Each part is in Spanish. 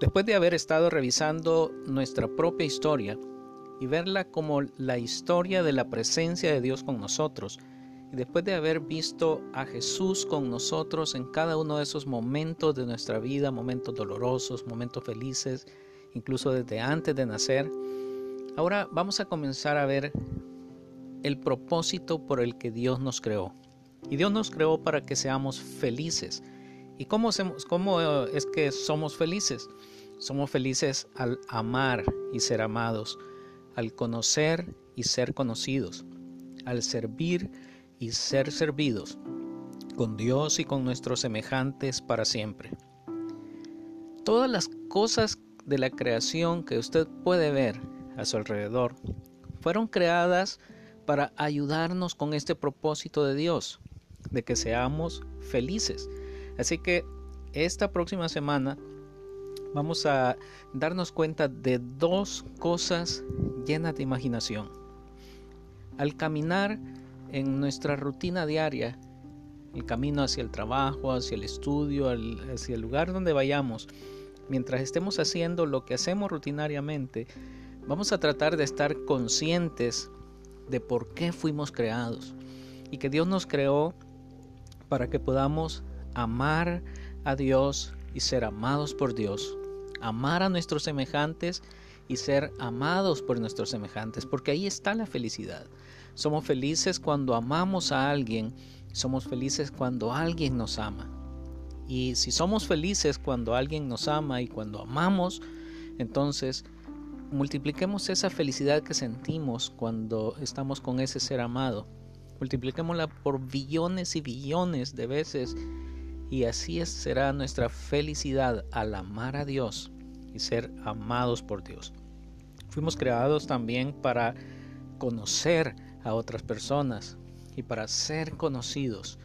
Después de haber estado revisando nuestra propia historia y verla como la historia de la presencia de Dios con nosotros, y después de haber visto a Jesús con nosotros en cada uno de esos momentos de nuestra vida, momentos dolorosos, momentos felices, incluso desde antes de nacer, ahora vamos a comenzar a ver el propósito por el que Dios nos creó. Y Dios nos creó para que seamos felices. ¿Y cómo, cómo es que somos felices? Somos felices al amar y ser amados, al conocer y ser conocidos, al servir y ser servidos, con Dios y con nuestros semejantes para siempre. Todas las cosas de la creación que usted puede ver a su alrededor fueron creadas para ayudarnos con este propósito de Dios, de que seamos felices. Así que esta próxima semana vamos a darnos cuenta de dos cosas llenas de imaginación. Al caminar en nuestra rutina diaria, el camino hacia el trabajo, hacia el estudio, hacia el lugar donde vayamos, mientras estemos haciendo lo que hacemos rutinariamente, vamos a tratar de estar conscientes de por qué fuimos creados y que Dios nos creó para que podamos amar a Dios y ser amados por Dios amar a nuestros semejantes y ser amados por nuestros semejantes, porque ahí está la felicidad. Somos felices cuando amamos a alguien, somos felices cuando alguien nos ama. Y si somos felices cuando alguien nos ama y cuando amamos, entonces multipliquemos esa felicidad que sentimos cuando estamos con ese ser amado. Multipliquémosla por billones y billones de veces y así será nuestra felicidad al amar a Dios y ser amados por Dios. Fuimos creados también para conocer a otras personas y para ser conocidos,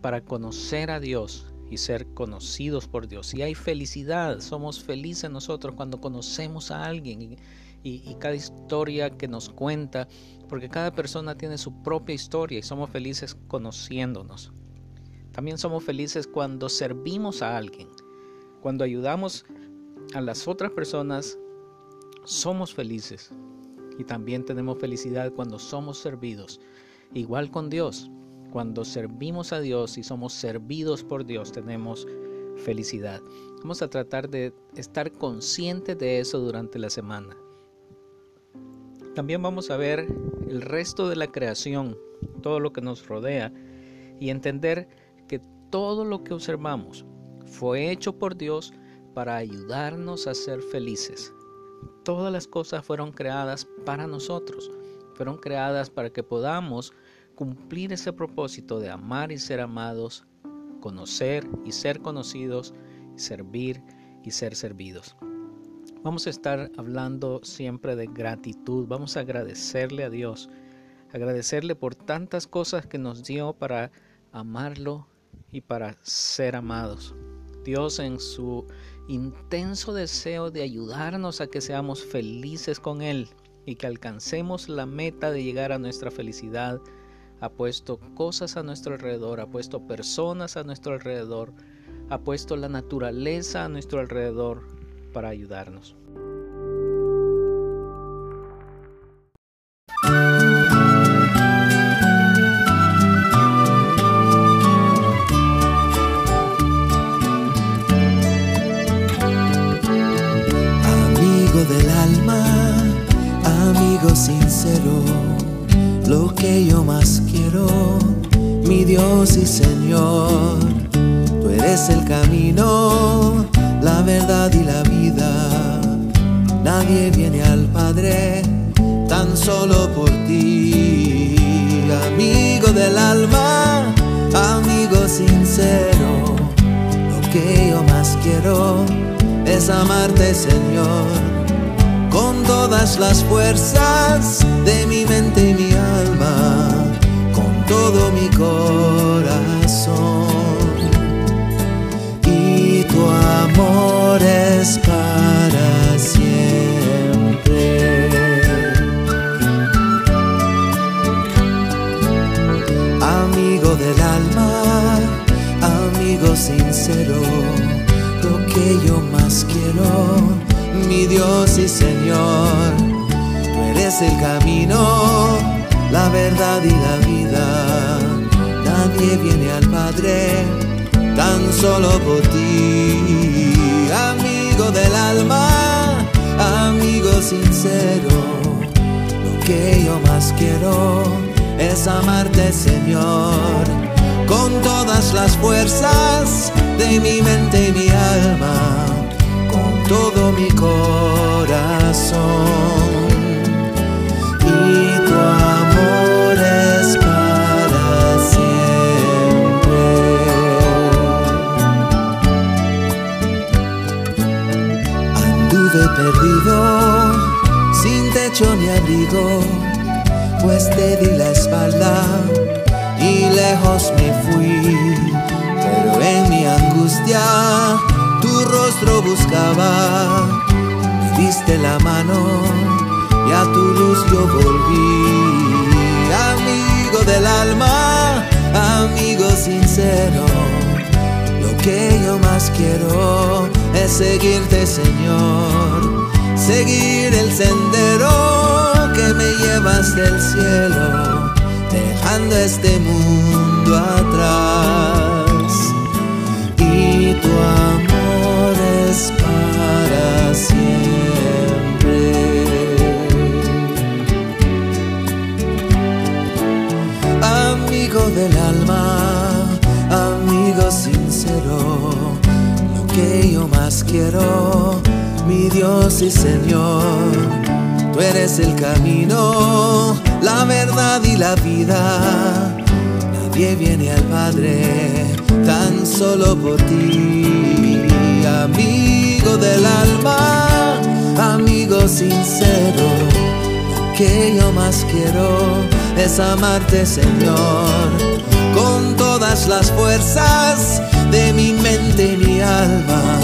para conocer a Dios y ser conocidos por Dios. Y hay felicidad, somos felices nosotros cuando conocemos a alguien y, cada historia que nos cuenta, porque cada persona tiene su propia historia y somos felices conociéndonos. También somos felices cuando servimos a alguien, cuando ayudamos a las otras personas, somos felices. Y también tenemos felicidad cuando somos servidos. Igual con Dios, cuando servimos a Dios y somos servidos por Dios, tenemos felicidad. Vamos a tratar de estar conscientes de eso durante la semana. También vamos a ver el resto de la creación, todo lo que nos rodea, y entender todo lo que observamos fue hecho por Dios para ayudarnos a ser felices. Todas las cosas fueron creadas para nosotros, fueron creadas para que podamos cumplir ese propósito de amar y ser amados, conocer y ser conocidos, servir y ser servidos. Vamos a estar hablando siempre de gratitud, vamos a agradecerle a Dios, agradecerle por tantas cosas que nos dio para amarlo y para ser amados. Dios en su intenso deseo de ayudarnos a que seamos felices con Él y que alcancemos la meta de llegar a nuestra felicidad, ha puesto cosas a nuestro alrededor, ha puesto personas a nuestro alrededor, ha puesto la naturaleza a nuestro alrededor para ayudarnos. Que yo más quiero, mi Dios y Señor. Tú eres el camino, la verdad y la vida. Nadie viene al Padre tan solo por ti. Amigo del alma, amigo sincero, lo que yo más quiero es amarte, Señor con todas las fuerzas de mi mente y mi con todo mi corazón. Y tu amor es para siempre. Amigo del alma, amigo sincero, lo que yo más quiero, mi Dios y Señor. Tú eres el camino, la verdad y la vida. Nadie viene al Padre tan solo por ti, amigo del alma, amigo sincero. Lo que yo más quiero es amarte, Señor, con todas las fuerzas de mi mente y mi alma, con todo mi corazón. Y pues te di la espalda y lejos me fui. Pero en mi angustia tu rostro buscaba, me diste la mano y a tu luz yo volví. Amigo del alma, amigo sincero, lo que yo más quiero es seguirte, Señor, seguir el sendero que me lleva hasta el cielo, dejando este mundo atrás. Y tu amor es para siempre. Amigo del alma, amigo sincero, lo que yo más quiero, mi Dios y Señor, tú eres el camino, la verdad y la vida. Nadie viene al Padre tan solo por ti, amigo del alma, amigo sincero que yo más quiero es amarte, Señor, con todas las fuerzas de mi mente y mi alma,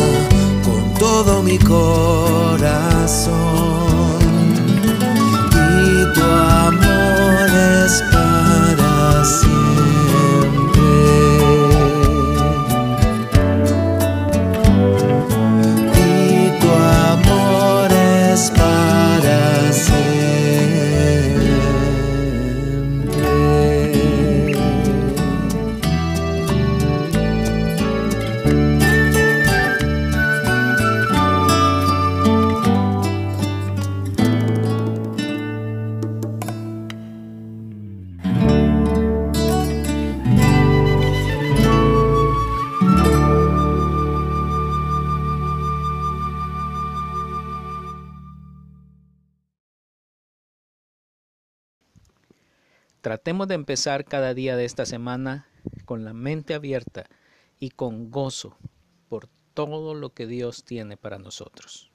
todo mi corazón. Y tu amor es Tratemos de empezar cada día de esta semana con la mente abierta y con gozo por todo lo que Dios tiene para nosotros.